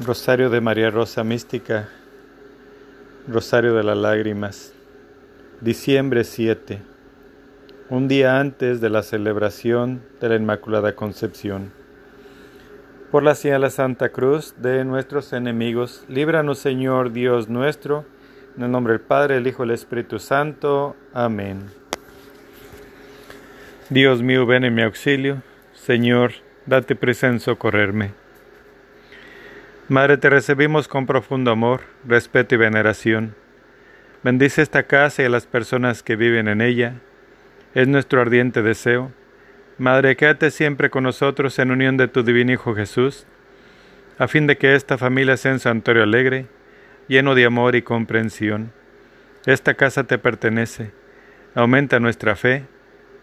Rosario de María Rosa Mística, Rosario de las Lágrimas, diciembre 7, un día antes de la celebración de la Inmaculada Concepción. Por la señal de Santa Cruz de nuestros enemigos, líbranos Señor Dios nuestro, en el nombre del Padre, el Hijo y el Espíritu Santo. Amén. Dios mío, ven en mi auxilio. Señor, date prisa en socorrerme. Madre, te recibimos con profundo amor, respeto y veneración. Bendice esta casa y a las personas que viven en ella. Es nuestro ardiente deseo. Madre, quédate siempre con nosotros en unión de tu divino Hijo Jesús, a fin de que esta familia sea un santuario alegre, lleno de amor y comprensión. Esta casa te pertenece. Aumenta nuestra fe,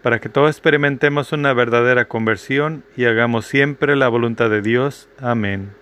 para que todos experimentemos una verdadera conversión y hagamos siempre la voluntad de Dios. Amén.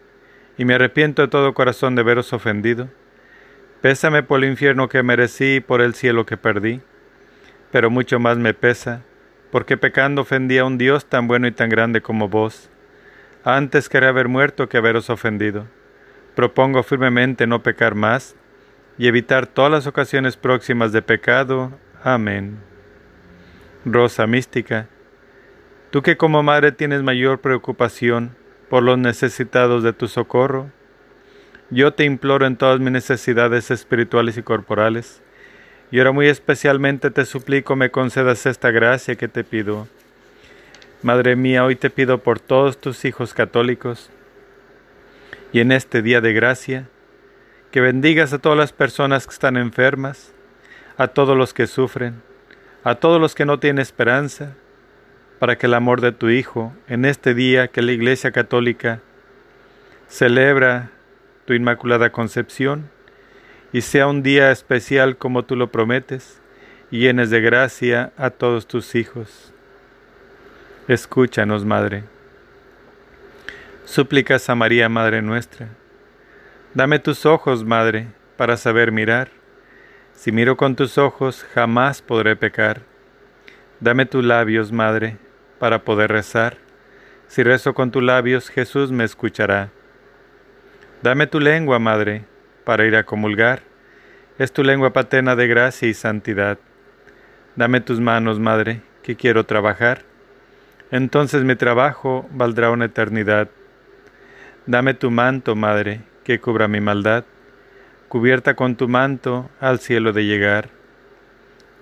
y me arrepiento de todo corazón de veros ofendido. Pésame por el infierno que merecí y por el cielo que perdí, pero mucho más me pesa, porque pecando ofendí a un Dios tan bueno y tan grande como vos. Antes quería haber muerto que haberos ofendido. Propongo firmemente no pecar más y evitar todas las ocasiones próximas de pecado. Amén. Rosa mística, tú que como madre tienes mayor preocupación, por los necesitados de tu socorro. Yo te imploro en todas mis necesidades espirituales y corporales, y ahora muy especialmente te suplico me concedas esta gracia que te pido. Madre mía, hoy te pido por todos tus hijos católicos, y en este día de gracia, que bendigas a todas las personas que están enfermas, a todos los que sufren, a todos los que no tienen esperanza, para que el amor de tu Hijo, en este día que la Iglesia Católica celebra tu Inmaculada Concepción, y sea un día especial como tú lo prometes, y llenes de gracia a todos tus hijos. Escúchanos, Madre. Súplicas a María, Madre nuestra. Dame tus ojos, Madre, para saber mirar. Si miro con tus ojos, jamás podré pecar. Dame tus labios, Madre, para poder rezar. Si rezo con tus labios, Jesús me escuchará. Dame tu lengua, Madre, para ir a comulgar. Es tu lengua paterna de gracia y santidad. Dame tus manos, Madre, que quiero trabajar. Entonces mi trabajo valdrá una eternidad. Dame tu manto, Madre, que cubra mi maldad. Cubierta con tu manto al cielo de llegar.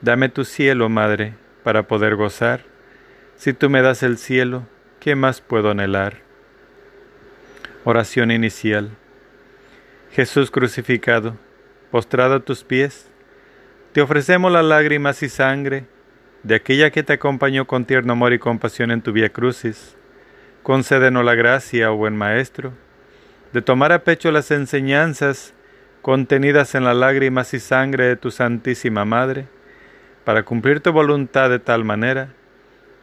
Dame tu cielo, Madre, para poder gozar si tú me das el cielo, ¿qué más puedo anhelar? Oración inicial. Jesús crucificado, postrado a tus pies, te ofrecemos las lágrimas y sangre de aquella que te acompañó con tierno amor y compasión en tu vía crucis. Concédenos la gracia, oh buen Maestro, de tomar a pecho las enseñanzas contenidas en las lágrimas y sangre de tu Santísima Madre, para cumplir tu voluntad de tal manera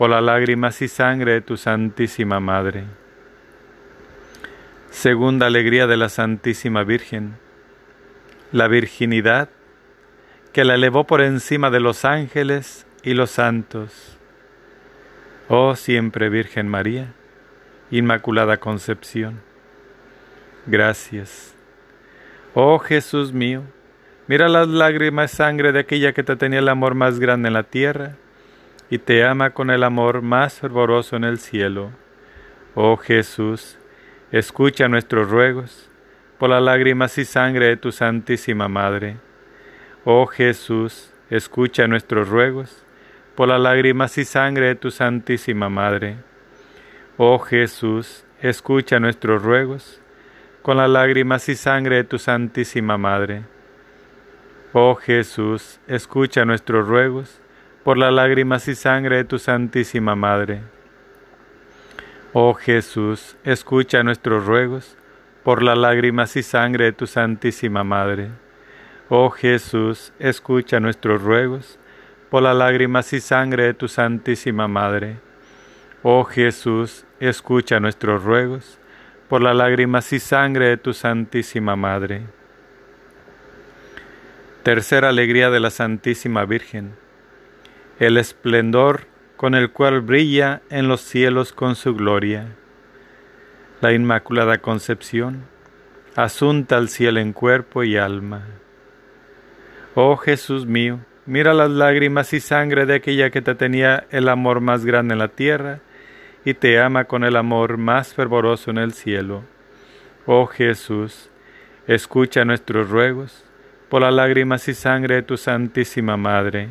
por las lágrimas y sangre de tu Santísima Madre. Segunda alegría de la Santísima Virgen, la virginidad que la elevó por encima de los ángeles y los santos. Oh siempre Virgen María, Inmaculada Concepción. Gracias. Oh Jesús mío, mira las lágrimas sangre de aquella que te tenía el amor más grande en la tierra y te ama con el amor más fervoroso en el cielo. Oh Jesús, escucha nuestros ruegos por las lágrimas y sangre de tu Santísima Madre. Oh Jesús, escucha nuestros ruegos por las lágrimas y sangre de tu Santísima Madre. Oh Jesús, escucha nuestros ruegos con las lágrimas y sangre de tu Santísima Madre. Oh Jesús, escucha nuestros ruegos por las lágrimas y sangre de tu Santísima Madre. Oh Jesús, escucha nuestros ruegos por las lágrimas y sangre de tu Santísima Madre. Oh Jesús, escucha nuestros ruegos por las lágrimas y sangre de tu Santísima Madre. Oh Jesús, escucha nuestros ruegos por las lágrimas y sangre de tu Santísima Madre. Tercera alegría de la Santísima Virgen, el esplendor con el cual brilla en los cielos con su gloria. La Inmaculada Concepción, asunta al cielo en cuerpo y alma. Oh Jesús mío, mira las lágrimas y sangre de aquella que te tenía el amor más grande en la tierra, y te ama con el amor más fervoroso en el cielo. Oh Jesús, escucha nuestros ruegos por las lágrimas y sangre de tu Santísima Madre.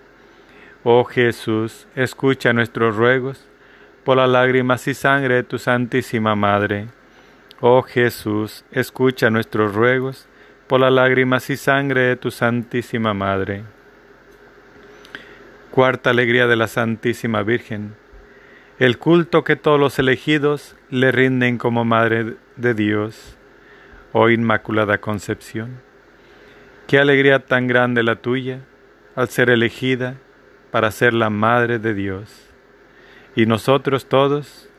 Oh Jesús, escucha nuestros ruegos por las lágrimas y sangre de tu Santísima Madre. Oh Jesús, escucha nuestros ruegos por las lágrimas y sangre de tu Santísima Madre. Cuarta alegría de la Santísima Virgen el culto que todos los elegidos le rinden como Madre de Dios, oh Inmaculada Concepción. Qué alegría tan grande la tuya al ser elegida para ser la Madre de Dios. Y nosotros todos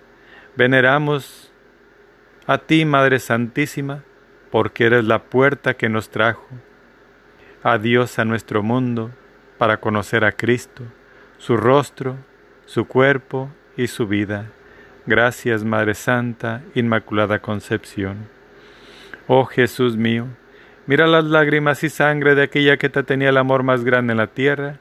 veneramos a ti, Madre Santísima, porque eres la puerta que nos trajo a Dios a nuestro mundo para conocer a Cristo, su rostro, su cuerpo y su vida. Gracias, Madre Santa, Inmaculada Concepción. Oh Jesús mío, mira las lágrimas y sangre de aquella que te tenía el amor más grande en la tierra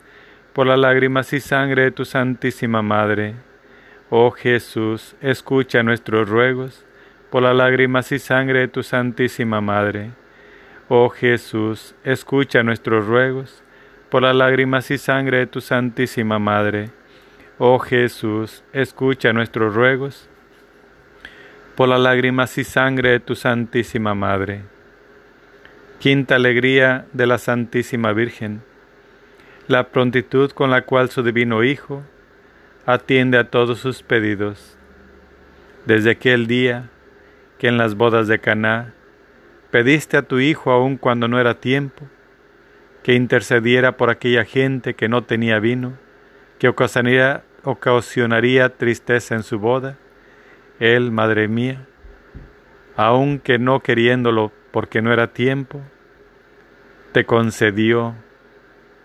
por las lágrimas y sangre de tu Santísima Madre. Oh Jesús, escucha nuestros ruegos por las lágrimas y sangre de tu Santísima Madre. Oh Jesús, escucha nuestros ruegos por las lágrimas y sangre de tu Santísima Madre. Oh Jesús, escucha nuestros ruegos por las lágrimas y sangre de tu Santísima Madre. Quinta alegría de la Santísima Virgen, la prontitud con la cual su divino Hijo atiende a todos sus pedidos. Desde aquel día que en las bodas de Caná pediste a tu Hijo aun cuando no era tiempo, que intercediera por aquella gente que no tenía vino, que ocasionaría, tristeza en su boda. Él, Madre mía, aunque no queriéndolo porque no era tiempo, te concedió,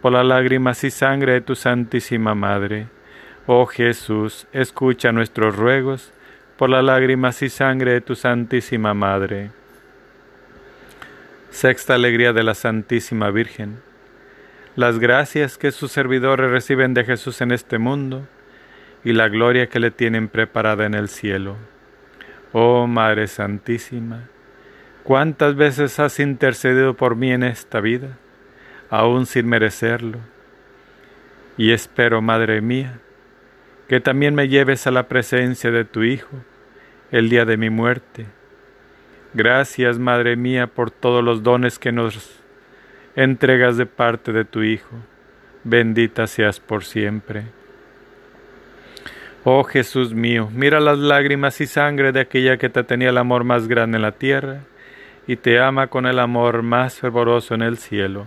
por las lágrimas y sangre de tu Santísima Madre. Oh Jesús, escucha nuestros ruegos por las lágrimas y sangre de tu Santísima Madre. Sexta alegría de la Santísima Virgen. Las gracias que sus servidores reciben de Jesús en este mundo y la gloria que le tienen preparada en el cielo. Oh Madre Santísima, ¿cuántas veces has intercedido por mí en esta vida, aún sin merecerlo? Y espero, Madre mía, que también me lleves a la presencia de tu Hijo el día de mi muerte. Gracias, Madre mía, por todos los dones que nos entregas de parte de tu Hijo. Bendita seas por siempre. Oh Jesús mío, mira las lágrimas y sangre de aquella que te tenía el amor más grande en la tierra y te ama con el amor más fervoroso en el cielo.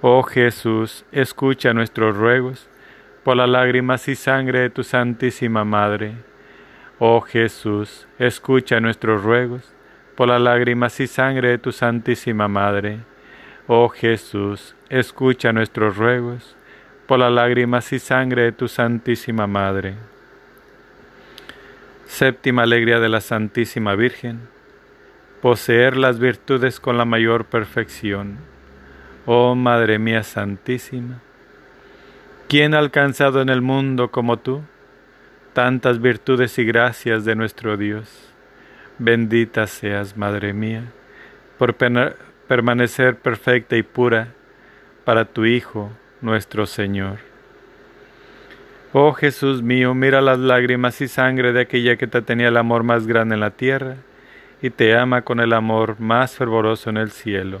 Oh Jesús, escucha nuestros ruegos por las lágrimas y sangre de tu Santísima Madre. Oh Jesús, escucha nuestros ruegos por las lágrimas y sangre de tu Santísima Madre. Oh Jesús, escucha nuestros ruegos por las lágrimas y sangre de tu Santísima Madre. Séptima alegría de la Santísima Virgen, poseer las virtudes con la mayor perfección. Oh Madre mía Santísima, ¿Quién ha alcanzado en el mundo como tú tantas virtudes y gracias de nuestro Dios? Bendita seas, Madre mía, por permanecer perfecta y pura para tu Hijo, nuestro Señor. Oh Jesús mío, mira las lágrimas y sangre de aquella que te tenía el amor más grande en la tierra y te ama con el amor más fervoroso en el cielo.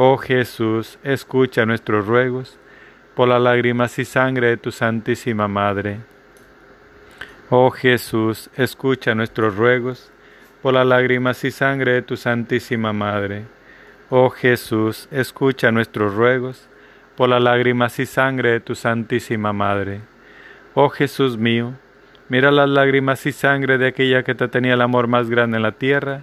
Oh Jesús, escucha nuestros ruegos, por las lágrimas y sangre de tu Santísima Madre. Oh Jesús, escucha nuestros ruegos, por las lágrimas y sangre de tu Santísima Madre. Oh Jesús, escucha nuestros ruegos, por las lágrimas y sangre de tu Santísima Madre. Oh Jesús mío, mira las lágrimas y sangre de aquella que te tenía el amor más grande en la tierra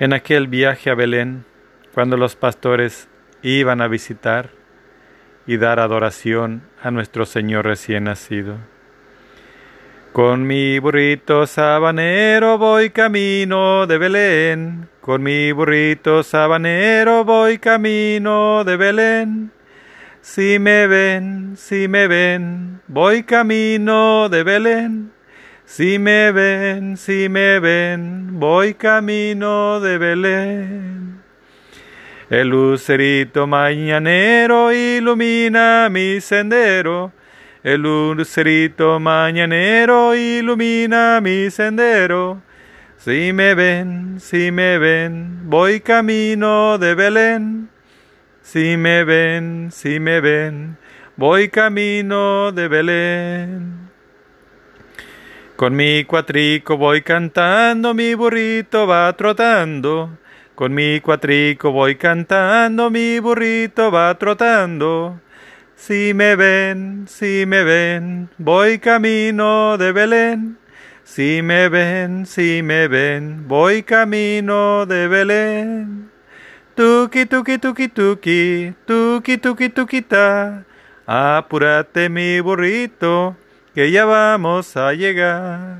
En aquel viaje a Belén, cuando los pastores iban a visitar y dar adoración a nuestro Señor recién nacido. Con mi burrito sabanero voy camino de Belén, con mi burrito sabanero voy camino de Belén. Si me ven, si me ven, voy camino de Belén. Si me ven, si me ven, voy camino de Belén. El lucerito mañanero ilumina mi sendero. El lucerito mañanero ilumina mi sendero. Si me ven, si me ven, voy camino de Belén. Si me ven, si me ven, voy camino de Belén. Con mi cuatrico voy cantando, mi burrito va trotando. Con mi cuatrico voy cantando, mi burrito va trotando. Si me ven, si me ven, voy camino de Belén. Si me ven, si me ven, voy camino de Belén. Tuki, tuki, tuki, tuki, tuki, tuki, tuki, ta. Apúrate mi burrito, que ya vamos a llegar.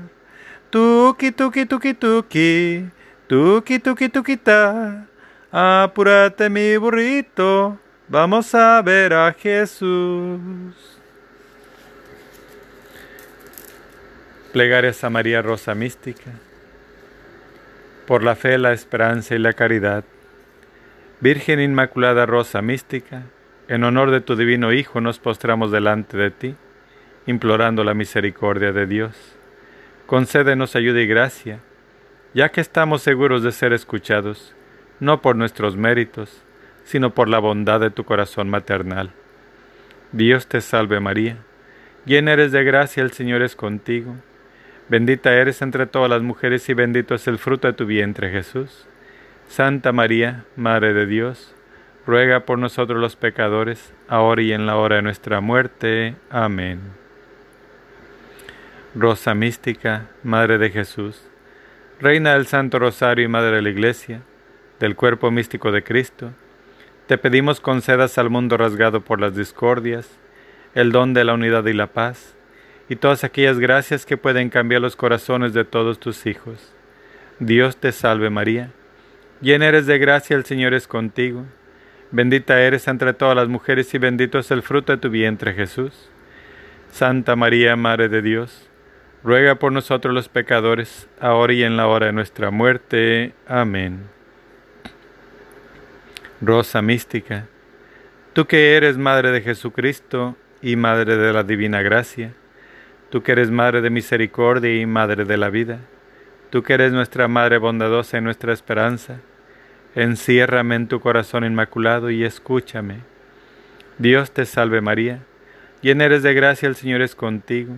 Tuki, tuki, tuki, tuki, tuki, tuki, tuki, ta. Apúrate mi burrito, vamos a ver a Jesús. Plegarias a María Rosa Mística. Por la fe, la esperanza y la caridad. Virgen Inmaculada Rosa Mística, en honor de tu divino Hijo nos postramos delante de ti implorando la misericordia de Dios. Concédenos ayuda y gracia, ya que estamos seguros de ser escuchados, no por nuestros méritos, sino por la bondad de tu corazón maternal. Dios te salve María, llena eres de gracia, el Señor es contigo. Bendita eres entre todas las mujeres y bendito es el fruto de tu vientre Jesús. Santa María, Madre de Dios, ruega por nosotros los pecadores, ahora y en la hora de nuestra muerte. Amén. Rosa mística, Madre de Jesús, Reina del Santo Rosario y Madre de la Iglesia, del cuerpo místico de Cristo, te pedimos concedas al mundo rasgado por las discordias, el don de la unidad y la paz, y todas aquellas gracias que pueden cambiar los corazones de todos tus hijos. Dios te salve María, llena eres de gracia, el Señor es contigo, bendita eres entre todas las mujeres y bendito es el fruto de tu vientre Jesús. Santa María, Madre de Dios, ruega por nosotros los pecadores, ahora y en la hora de nuestra muerte. Amén. Rosa mística, tú que eres Madre de Jesucristo y Madre de la Divina Gracia, tú que eres Madre de Misericordia y Madre de la Vida, tú que eres nuestra Madre bondadosa y nuestra esperanza, enciérrame en tu corazón inmaculado y escúchame. Dios te salve María, llena eres de gracia, el Señor es contigo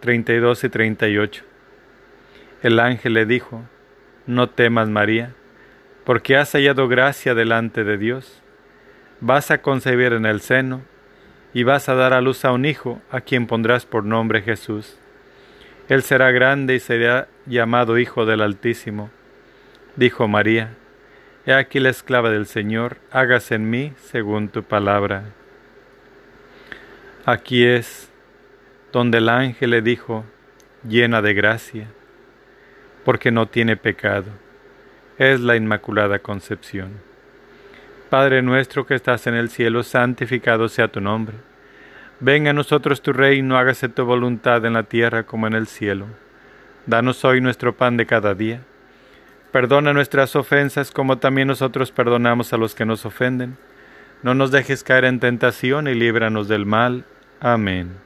32 y 38. El ángel le dijo, No temas María, porque has hallado gracia delante de Dios. Vas a concebir en el seno y vas a dar a luz a un hijo a quien pondrás por nombre Jesús. Él será grande y será llamado Hijo del Altísimo. Dijo María, He aquí la esclava del Señor, hágase en mí según tu palabra. Aquí es donde el ángel le dijo, llena de gracia, porque no tiene pecado, es la Inmaculada Concepción. Padre nuestro que estás en el cielo, santificado sea tu nombre. Venga a nosotros tu reino, hágase tu voluntad en la tierra como en el cielo. Danos hoy nuestro pan de cada día. Perdona nuestras ofensas como también nosotros perdonamos a los que nos ofenden. No nos dejes caer en tentación y líbranos del mal. Amén.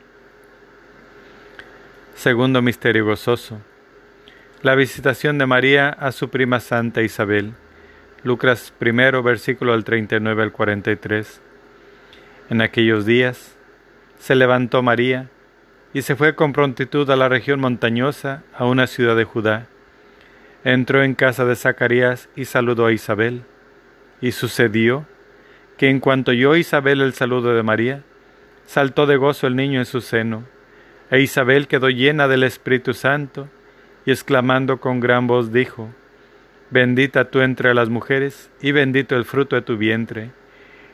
Segundo Misterio Gozoso. La visitación de María a su prima Santa Isabel. Lucas primero, versículo del 39 al 43. En aquellos días se levantó María y se fue con prontitud a la región montañosa, a una ciudad de Judá. Entró en casa de Zacarías y saludó a Isabel. Y sucedió que en cuanto oyó Isabel el saludo de María, saltó de gozo el niño en su seno, e Isabel quedó llena del Espíritu Santo, y exclamando con gran voz dijo, Bendita tú entre las mujeres, y bendito el fruto de tu vientre.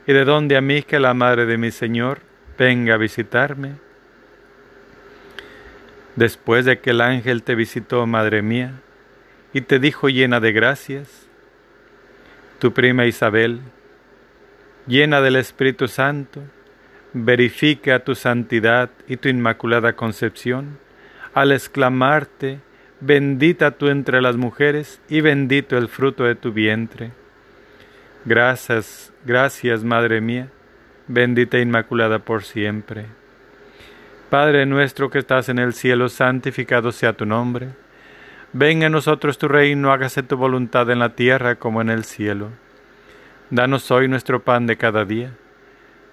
¿Y de dónde a mí que la madre de mi Señor venga a visitarme? Después de que el ángel te visitó, madre mía, y te dijo llena de gracias, tu prima Isabel, llena del Espíritu Santo, verifica tu santidad y tu inmaculada concepción al exclamarte, bendita tú entre las mujeres y bendito el fruto de tu vientre. Gracias, gracias, Madre mía, bendita e inmaculada por siempre. Padre nuestro que estás en el cielo, santificado sea tu nombre. Venga a nosotros tu reino, hágase tu voluntad en la tierra como en el cielo. Danos hoy nuestro pan de cada día.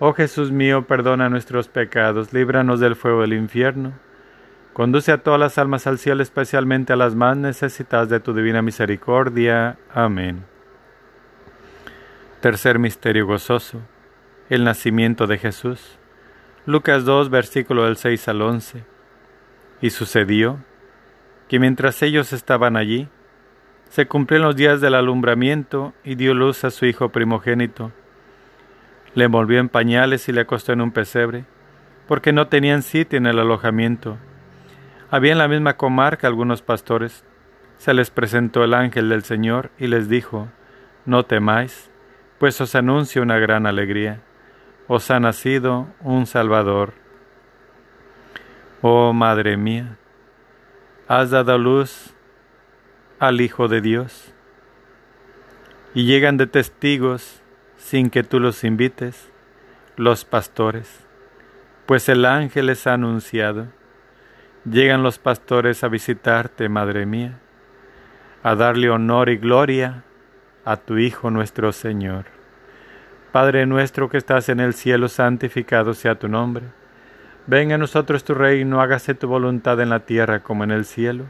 Oh Jesús mío, perdona nuestros pecados, líbranos del fuego del infierno. Conduce a todas las almas al cielo, especialmente a las más necesitadas de tu divina misericordia. Amén. Tercer misterio gozoso, el nacimiento de Jesús. Lucas 2, versículo del 6 al 11. Y sucedió que mientras ellos estaban allí, se cumplieron los días del alumbramiento y dio luz a su hijo primogénito. Le envolvió en pañales y le acostó en un pesebre, porque no tenían sitio en el alojamiento. Había en la misma comarca algunos pastores. Se les presentó el ángel del Señor y les dijo, No temáis, pues os anuncio una gran alegría os ha nacido un Salvador. Oh Madre mía, has dado luz al Hijo de Dios, y llegan de testigos sin que tú los invites, los pastores, pues el ángel les ha anunciado. Llegan los pastores a visitarte, Madre mía, a darle honor y gloria a tu Hijo nuestro Señor. Padre nuestro que estás en el cielo, santificado sea tu nombre. Venga a nosotros tu reino, hágase tu voluntad en la tierra como en el cielo.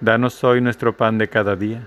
Danos hoy nuestro pan de cada día.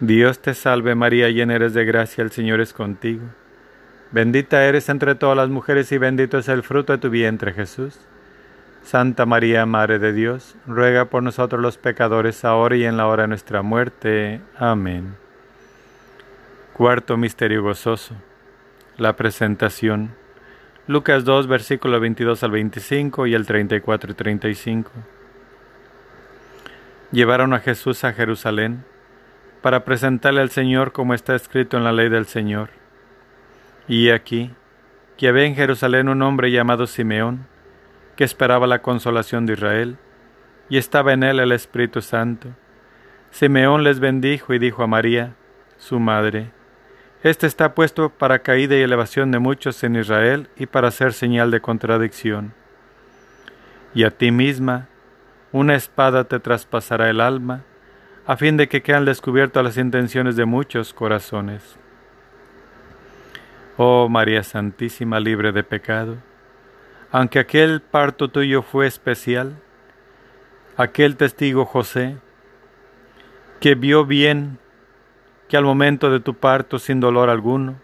Dios te salve María, llena eres de gracia, el Señor es contigo. Bendita eres entre todas las mujeres y bendito es el fruto de tu vientre, Jesús. Santa María, Madre de Dios, ruega por nosotros los pecadores, ahora y en la hora de nuestra muerte. Amén. Cuarto Misterio Gozoso la presentación. Lucas 2, versículo 22 al 25 y el 34 y 35. Llevaron a Jesús a Jerusalén para presentarle al Señor como está escrito en la ley del Señor. Y aquí, que había en Jerusalén un hombre llamado Simeón, que esperaba la consolación de Israel, y estaba en él el Espíritu Santo. Simeón les bendijo y dijo a María, su madre, este está puesto para caída y elevación de muchos en Israel y para ser señal de contradicción. Y a ti misma una espada te traspasará el alma, a fin de que quedan descubiertas las intenciones de muchos corazones. Oh María Santísima, libre de pecado, aunque aquel parto tuyo fue especial, aquel testigo José, que vio bien que al momento de tu parto sin dolor alguno,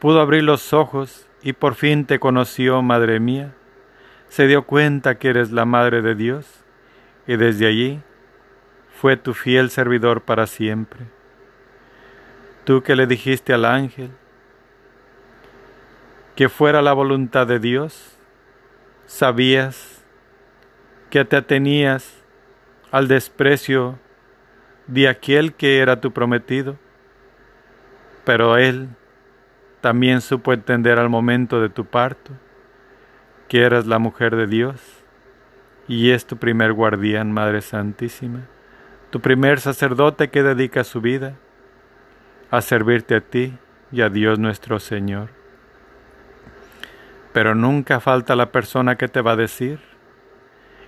pudo abrir los ojos y por fin te conoció, Madre mía, se dio cuenta que eres la Madre de Dios y desde allí fue tu fiel servidor para siempre. Tú que le dijiste al ángel que fuera la voluntad de Dios, sabías que te atenías al desprecio de aquel que era tu prometido, pero él también supo entender al momento de tu parto que eras la mujer de Dios y es tu primer guardián, Madre Santísima, tu primer sacerdote que dedica su vida a servirte a ti y a Dios nuestro Señor. Pero nunca falta la persona que te va a decir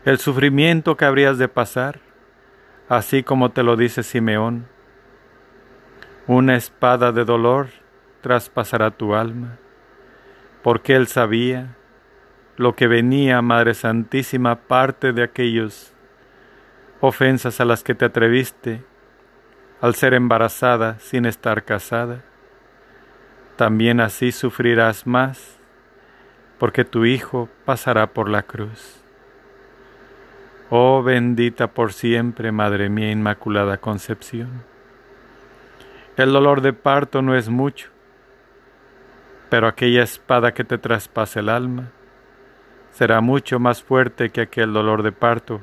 el sufrimiento que habrías de pasar, así como te lo dice Simeón. Una espada de dolor traspasará tu alma, porque él sabía lo que venía, Madre Santísima, parte de aquellos ofensas a las que te atreviste al ser embarazada sin estar casada. También así sufrirás más, porque tu Hijo pasará por la cruz. Oh bendita por siempre, Madre mía Inmaculada Concepción. El dolor de parto no es mucho, pero aquella espada que te traspasa el alma será mucho más fuerte que aquel dolor de parto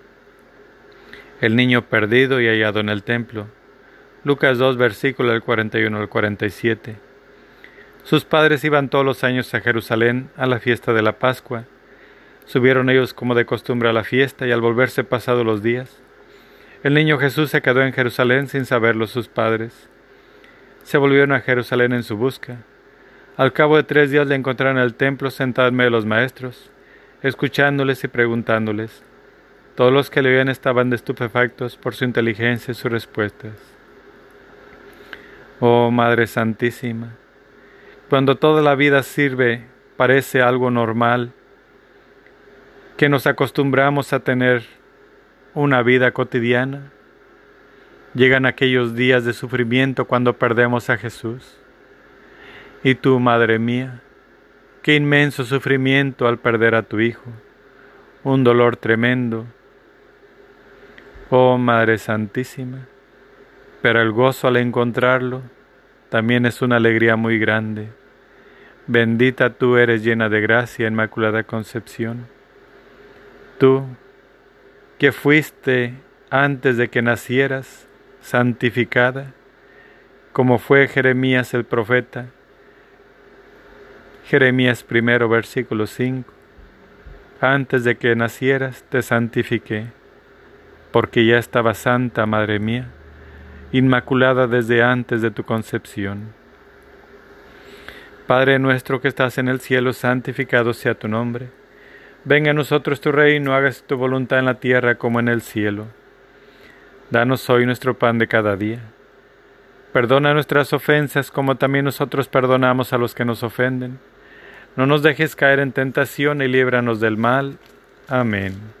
El niño perdido y hallado en el templo. Lucas 2, versículo del 41 al 47. Sus padres iban todos los años a Jerusalén a la fiesta de la Pascua Subieron ellos como de costumbre a la fiesta y al volverse pasados los días, el niño Jesús se quedó en Jerusalén sin saberlo sus padres. Se volvieron a Jerusalén en su busca. Al cabo de tres días le encontraron en el templo sentado en medio de los maestros, escuchándoles y preguntándoles. Todos los que le oían estaban estupefactos por su inteligencia y sus respuestas. Oh Madre Santísima, cuando toda la vida sirve, parece algo normal, que nos acostumbramos a tener una vida cotidiana. Llegan aquellos días de sufrimiento cuando perdemos a Jesús. Y tú, Madre mía, qué inmenso sufrimiento al perder a tu Hijo, un dolor tremendo. Oh Madre Santísima, pero el gozo al encontrarlo también es una alegría muy grande. Bendita tú eres llena de gracia, Inmaculada Concepción. Tú, que fuiste antes de que nacieras, santificada, como fue Jeremías el profeta. Jeremías primero, versículo 5. Antes de que nacieras te santifiqué, porque ya estaba santa, Madre mía, inmaculada desde antes de tu concepción. Padre nuestro que estás en el cielo, santificado sea tu nombre. Venga a nosotros tu reino, hágase tu voluntad en la tierra como en el cielo. Danos hoy nuestro pan de cada día. Perdona nuestras ofensas como también nosotros perdonamos a los que nos ofenden. No nos dejes caer en tentación y líbranos del mal. Amén.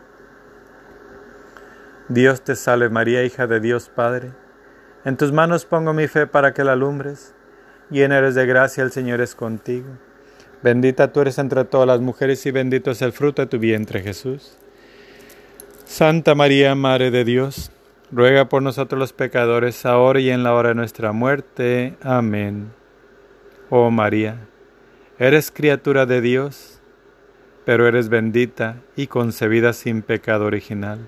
Dios te salve María, hija de Dios Padre. En tus manos pongo mi fe para que la alumbres. Llena eres de gracia, el Señor es contigo. Bendita tú eres entre todas las mujeres y bendito es el fruto de tu vientre, Jesús. Santa María, Madre de Dios, ruega por nosotros los pecadores, ahora y en la hora de nuestra muerte. Amén. Oh María, eres criatura de Dios, pero eres bendita y concebida sin pecado original.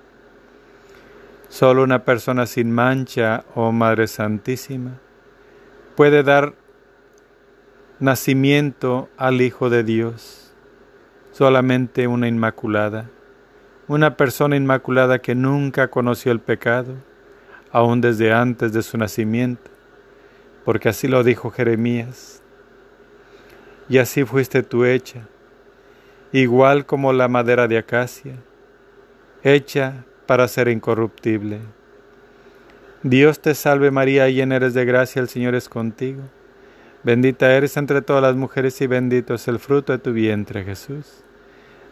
Solo una persona sin mancha, oh Madre Santísima, puede dar nacimiento al Hijo de Dios. Solamente una inmaculada, una persona inmaculada que nunca conoció el pecado aún desde antes de su nacimiento, porque así lo dijo Jeremías. Y así fuiste tú hecha, igual como la madera de acacia, hecha para ser incorruptible. Dios te salve María, llena eres de gracia, el Señor es contigo. Bendita eres entre todas las mujeres y bendito es el fruto de tu vientre, Jesús.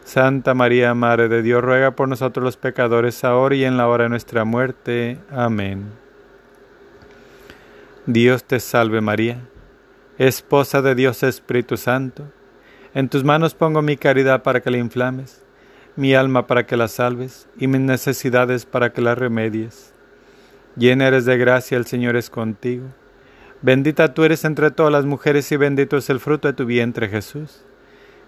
Santa María, Madre de Dios, ruega por nosotros los pecadores, ahora y en la hora de nuestra muerte. Amén. Dios te salve María, esposa de Dios Espíritu Santo. En tus manos pongo mi caridad para que la inflames, mi alma para que la salves y mis necesidades para que la remedies. Llena eres de gracia, el Señor es contigo. Bendita tú eres entre todas las mujeres y bendito es el fruto de tu vientre Jesús.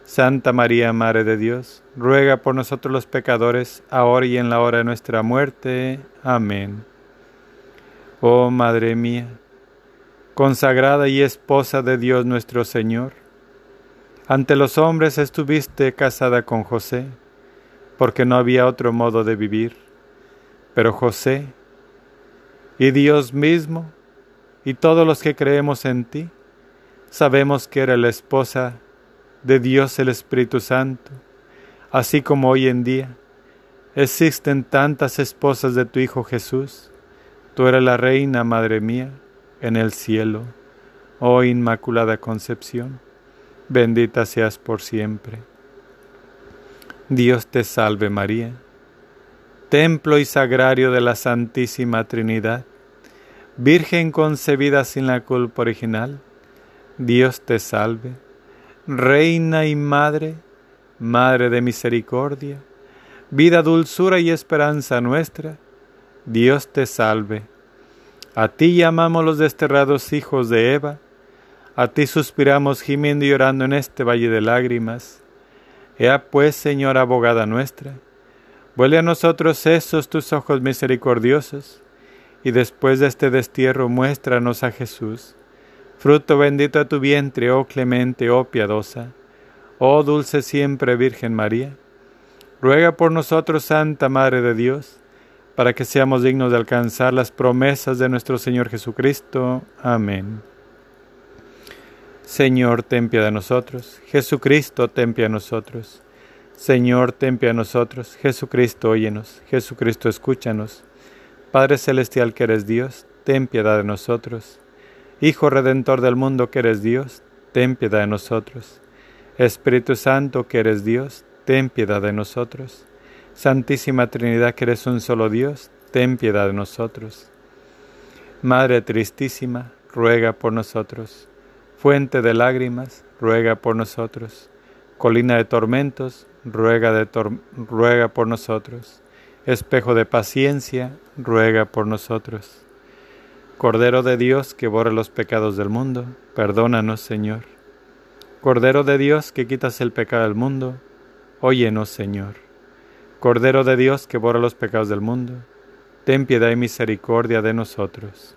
Santa María, Madre de Dios, ruega por nosotros los pecadores, ahora y en la hora de nuestra muerte. Amén. Oh Madre mía, consagrada y esposa de Dios nuestro Señor, ante los hombres estuviste casada con José, porque no había otro modo de vivir. Pero José y Dios mismo y todos los que creemos en ti, sabemos que era la esposa de Dios el Espíritu Santo, así como hoy en día existen tantas esposas de tu Hijo Jesús. Tú eres la reina, Madre mía, en el cielo, oh Inmaculada Concepción, bendita seas por siempre. Dios te salve María, templo y sagrario de la Santísima Trinidad, Virgen concebida sin la culpa original, Dios te salve Reina y Madre, Madre de misericordia, vida, dulzura y esperanza nuestra, Dios te salve. A ti llamamos los desterrados hijos de Eva, a ti suspiramos gimiendo y llorando en este valle de lágrimas. Ea pues, Señora abogada nuestra, vuelve a nosotros esos tus ojos misericordiosos, y después de este destierro muéstranos a Jesús Fruto bendito de tu vientre, oh clemente, oh piadosa, oh dulce siempre Virgen María. Ruega por nosotros, Santa Madre de Dios, para que seamos dignos de alcanzar las promesas de nuestro Señor Jesucristo. Amén. Señor, ten piedad de nosotros. Jesucristo, ten piedad de nosotros. Señor, ten piedad de nosotros. Jesucristo, óyenos. Jesucristo, escúchanos. Padre Celestial que eres Dios, ten piedad de nosotros. Hijo Redentor del mundo que eres Dios, ten piedad de nosotros. Espíritu Santo que eres Dios, ten piedad de nosotros. Santísima Trinidad que eres un solo Dios, ten piedad de nosotros. Madre tristísima, ruega por nosotros. Fuente de lágrimas, ruega por nosotros. Colina de tormentos, ruega, por nosotros. Espejo de paciencia, ruega por nosotros. Cordero de Dios que borra los pecados del mundo, perdónanos, Señor. Cordero de Dios que quitas el pecado del mundo, óyenos, Señor. Cordero de Dios que borra los pecados del mundo, ten piedad y misericordia de nosotros.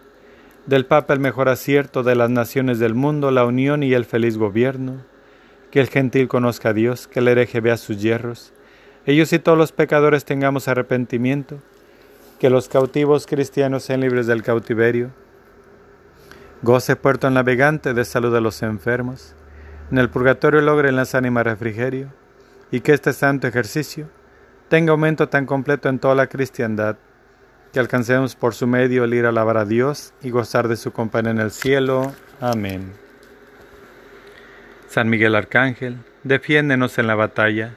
del Papa el mejor acierto de las naciones del mundo, la unión y el feliz gobierno, que el gentil conozca a Dios, que el hereje vea sus hierros, ellos y todos los pecadores tengamos arrepentimiento, que los cautivos cristianos sean libres del cautiverio, goce puerto navegante de salud a los enfermos, en el purgatorio logren las ánimas refrigerio, y que este santo ejercicio tenga aumento tan completo en toda la cristiandad, que alcancemos por su medio el ir a alabar a Dios y gozar de su compañía en el cielo. Amén. San Miguel Arcángel, defiéndenos en la batalla,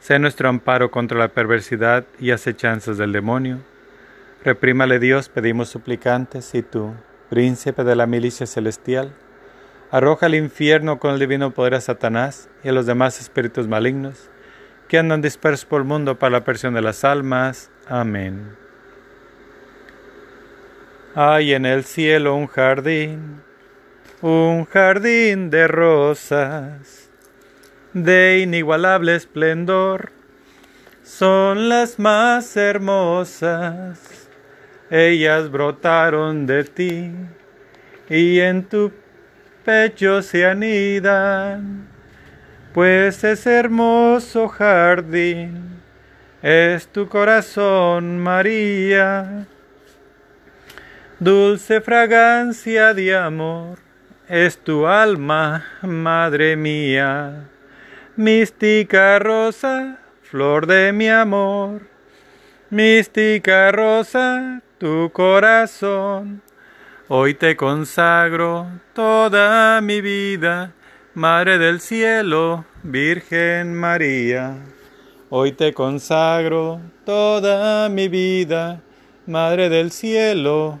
sé nuestro amparo contra la perversidad y acechanzas del demonio. Reprímale Dios, pedimos suplicantes, y tú, príncipe de la milicia celestial, arroja al infierno con el divino poder a Satanás y a los demás espíritus malignos que andan dispersos por el mundo para la persión de las almas. Amén. Hay en el cielo un jardín, un jardín de rosas, de inigualable esplendor, son las más hermosas, ellas brotaron de ti y en tu pecho se anidan, pues ese hermoso jardín es tu corazón, María Dulce fragancia de amor es tu alma, madre mía. Mística rosa, flor de mi amor. Mística rosa, tu corazón. Hoy te consagro toda mi vida, Madre del cielo, Virgen María. Hoy te consagro toda mi vida, Madre del cielo,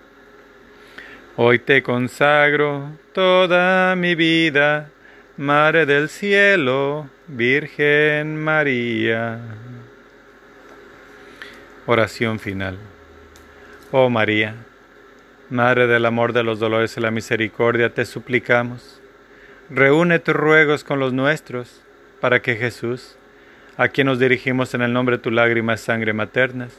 Hoy te consagro toda mi vida, Madre del Cielo, Virgen María. Oración final. Oh María, Madre del amor de los dolores y la misericordia, te suplicamos, reúne tus ruegos con los nuestros, para que Jesús, a quien nos dirigimos en el nombre de tu lágrima sangre maternas,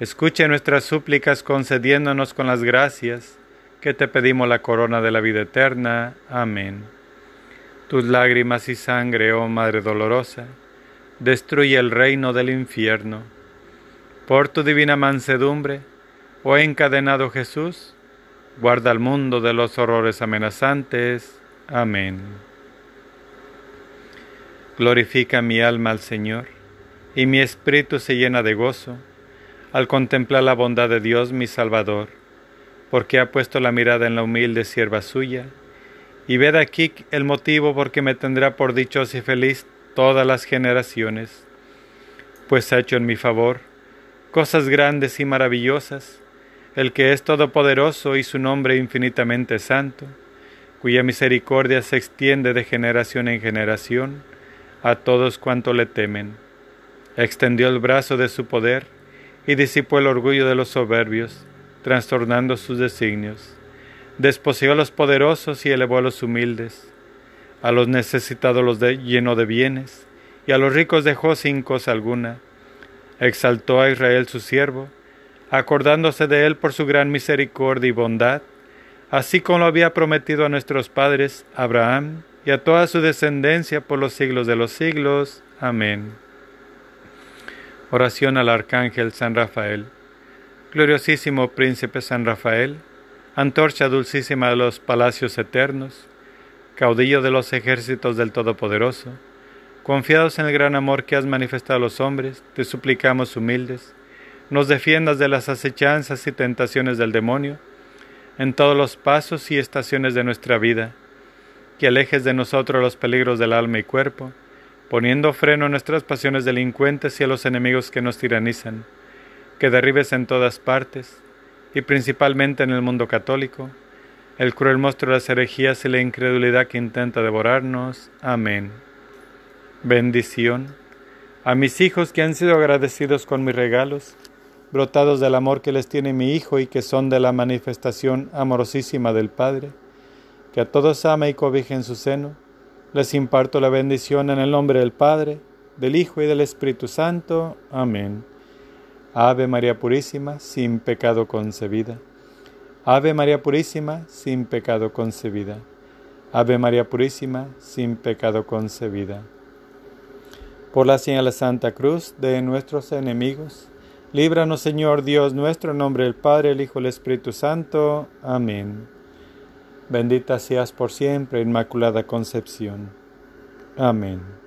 escuche nuestras súplicas concediéndonos con las gracias que te pedimos la corona de la vida eterna. Amén. Tus lágrimas y sangre, oh Madre dolorosa, destruye el reino del infierno. Por tu divina mansedumbre, oh encadenado Jesús, guarda al mundo de los horrores amenazantes. Amén. Glorifica mi alma al Señor, y mi espíritu se llena de gozo al contemplar la bondad de Dios mi Salvador porque ha puesto la mirada en la humilde sierva suya. Y ved aquí el motivo por que me tendrá por dichosa y feliz todas las generaciones, pues ha hecho en mi favor cosas grandes y maravillosas, el que es todopoderoso y su nombre infinitamente santo, cuya misericordia se extiende de generación en generación a todos cuanto le temen. Extendió el brazo de su poder y disipó el orgullo de los soberbios trastornando sus designios. Desposeó a los poderosos y elevó a los humildes. A los necesitados los llenó de bienes, y a los ricos dejó sin cosa alguna. Exaltó a Israel su siervo, acordándose de él por su gran misericordia y bondad, así como lo había prometido a nuestros padres Abraham y a toda su descendencia por los siglos de los siglos. Amén. Oración al Arcángel San Rafael. Gloriosísimo Príncipe San Rafael, antorcha dulcísima de los palacios eternos, caudillo de los ejércitos del Todopoderoso, confiados en el gran amor que has manifestado a los hombres, te suplicamos humildes, nos defiendas de las acechanzas y tentaciones del demonio, en todos los pasos y estaciones de nuestra vida, que alejes de nosotros los peligros del alma y cuerpo, poniendo freno a nuestras pasiones delincuentes y a los enemigos que nos tiranizan que derribes en todas partes, y principalmente en el mundo católico, el cruel monstruo de las herejías y la incredulidad que intenta devorarnos. Amén. Bendición a mis hijos que han sido agradecidos con mis regalos, brotados del amor que les tiene mi Hijo y que son de la manifestación amorosísima del Padre, que a todos ama y cobija en su seno, les imparto la bendición en el nombre del Padre, del Hijo y del Espíritu Santo. Amén. Ave María Purísima, sin pecado concebida. Ave María Purísima, sin pecado concebida. Ave María Purísima, sin pecado concebida. Por la señal de Santa Cruz de nuestros enemigos, líbranos Señor Dios nuestro, nombre del Padre, el Hijo y el Espíritu Santo. Amén. Bendita seas por siempre, Inmaculada Concepción. Amén.